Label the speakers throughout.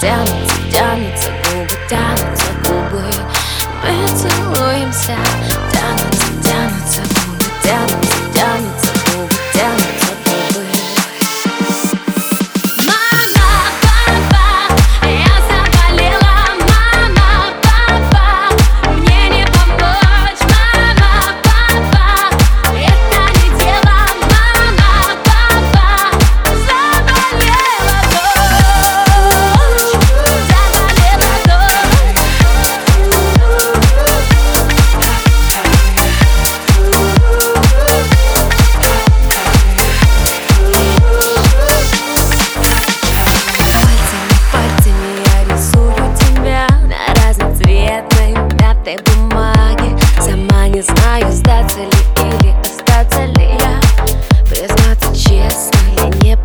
Speaker 1: тянутся, тянутся губы, тянутся губы. Мы целуемся,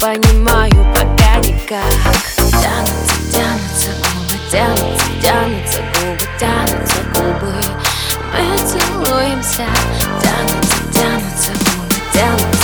Speaker 1: понимаю пока никак Тянутся, тянутся губы, тянутся, тянутся губы, тянутся губы. Мы целуемся, тянутся, тянутся губы, тянутся